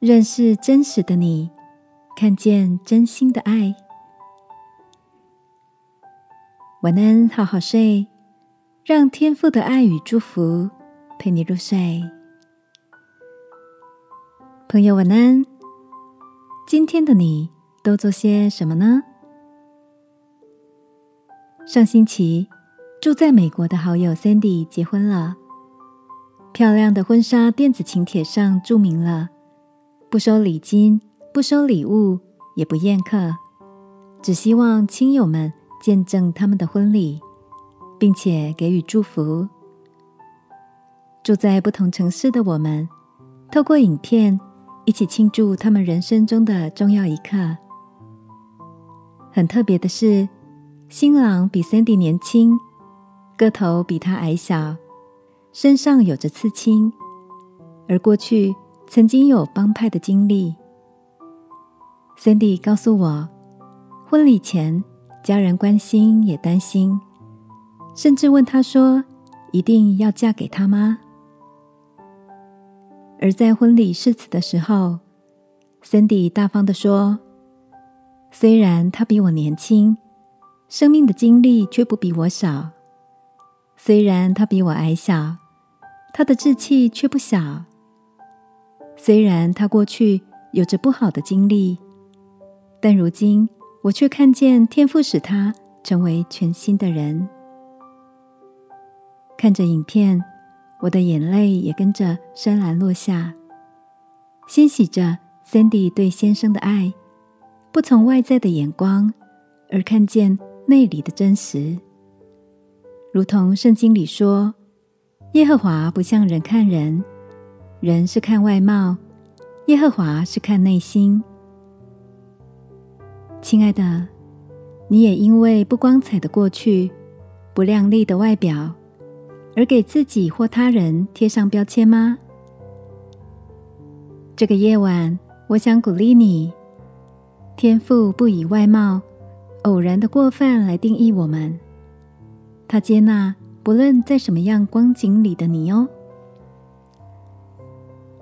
认识真实的你，看见真心的爱。晚安，好好睡，让天父的爱与祝福陪你入睡。朋友，晚安。今天的你都做些什么呢？上星期，住在美国的好友 Sandy 结婚了。漂亮的婚纱电子请帖上注明了：不收礼金，不收礼物，也不宴客，只希望亲友们见证他们的婚礼，并且给予祝福。住在不同城市的我们，透过影片一起庆祝他们人生中的重要一刻。很特别的是。新郎比 Sandy 年轻，个头比他矮小，身上有着刺青，而过去曾经有帮派的经历。Sandy 告诉我，婚礼前家人关心也担心，甚至问他说：“一定要嫁给他吗？”而在婚礼誓词的时候，Sandy 大方的说：“虽然他比我年轻。”生命的经历却不比我少，虽然他比我矮小，他的志气却不小。虽然他过去有着不好的经历，但如今我却看见天赋使他成为全新的人。看着影片，我的眼泪也跟着潸然落下，欣喜着 Cindy 对先生的爱，不从外在的眼光，而看见。内里的真实，如同圣经里说：“耶和华不像人看人，人是看外貌，耶和华是看内心。”亲爱的，你也因为不光彩的过去、不亮丽的外表，而给自己或他人贴上标签吗？这个夜晚，我想鼓励你：天赋不以外貌。偶然的过犯来定义我们，他接纳不论在什么样光景里的你哦。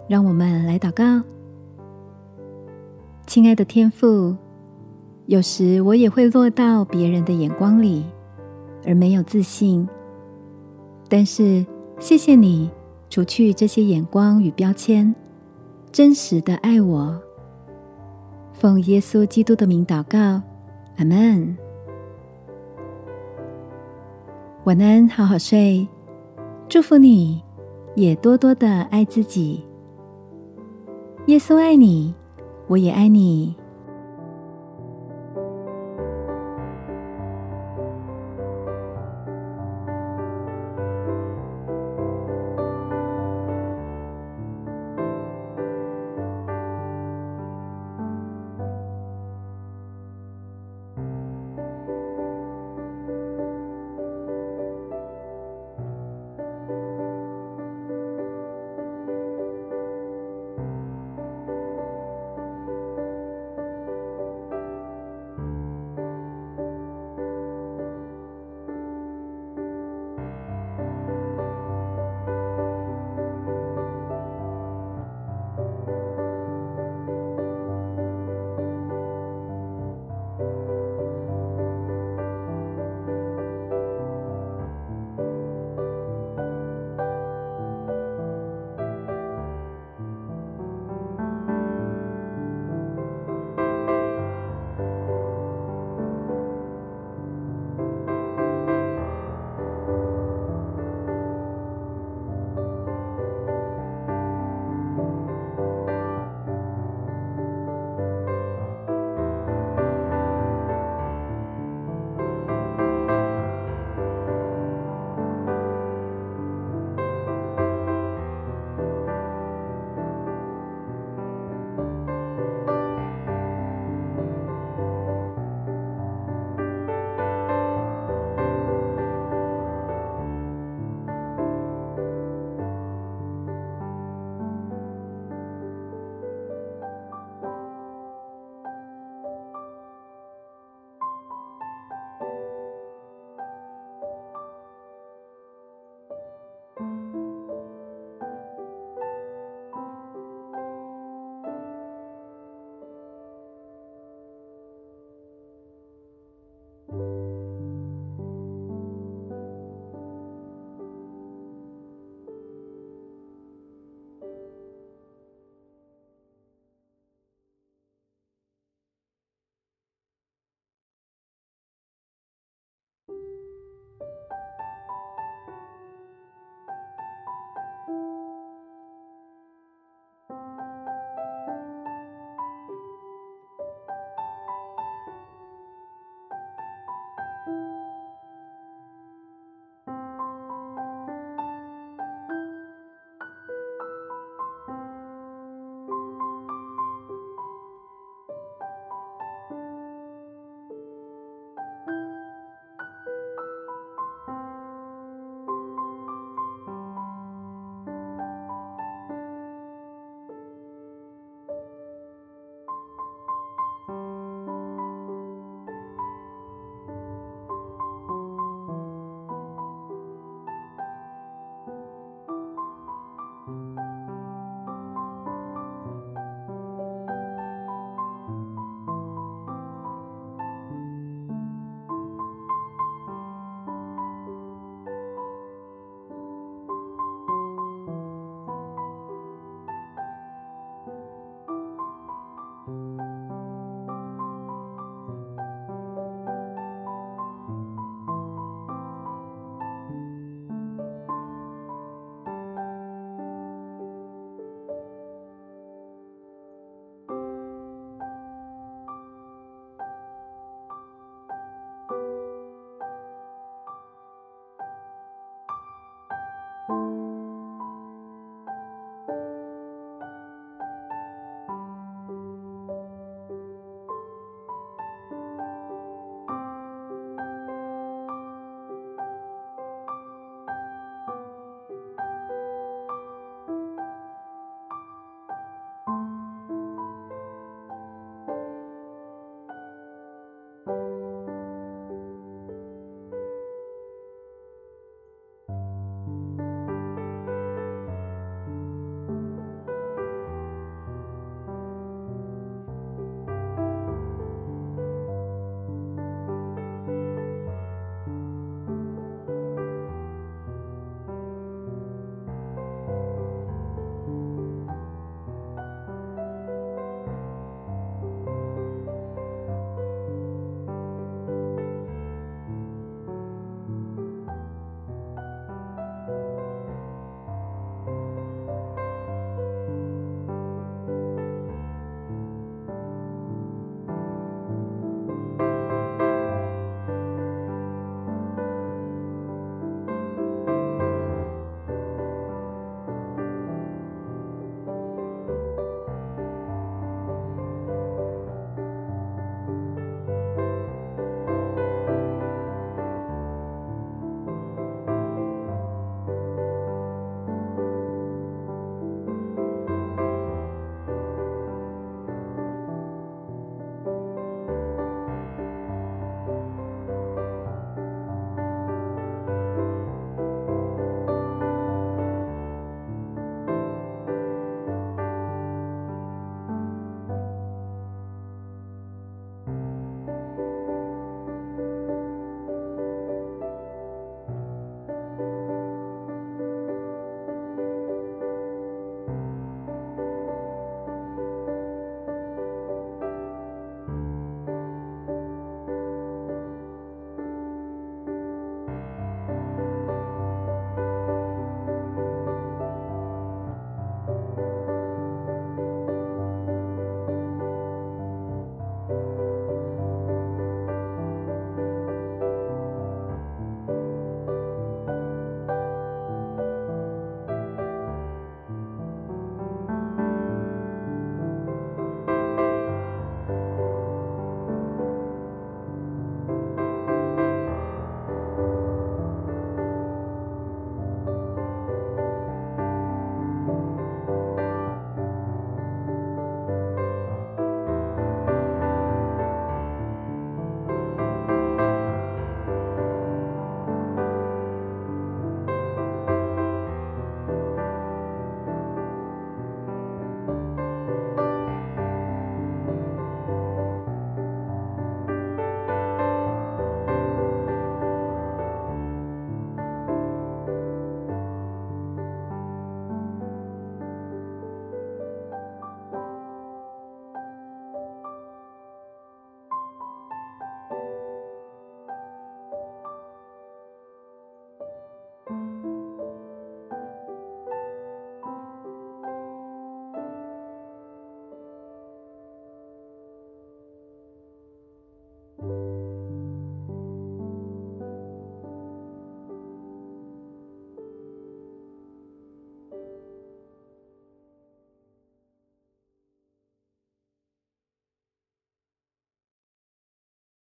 让我们来祷告，亲爱的天父，有时我也会落到别人的眼光里，而没有自信。但是谢谢你除去这些眼光与标签，真实的爱我。奉耶稣基督的名祷告。阿门。晚安，好好睡。祝福你，也多多的爱自己。耶稣爱你，我也爱你。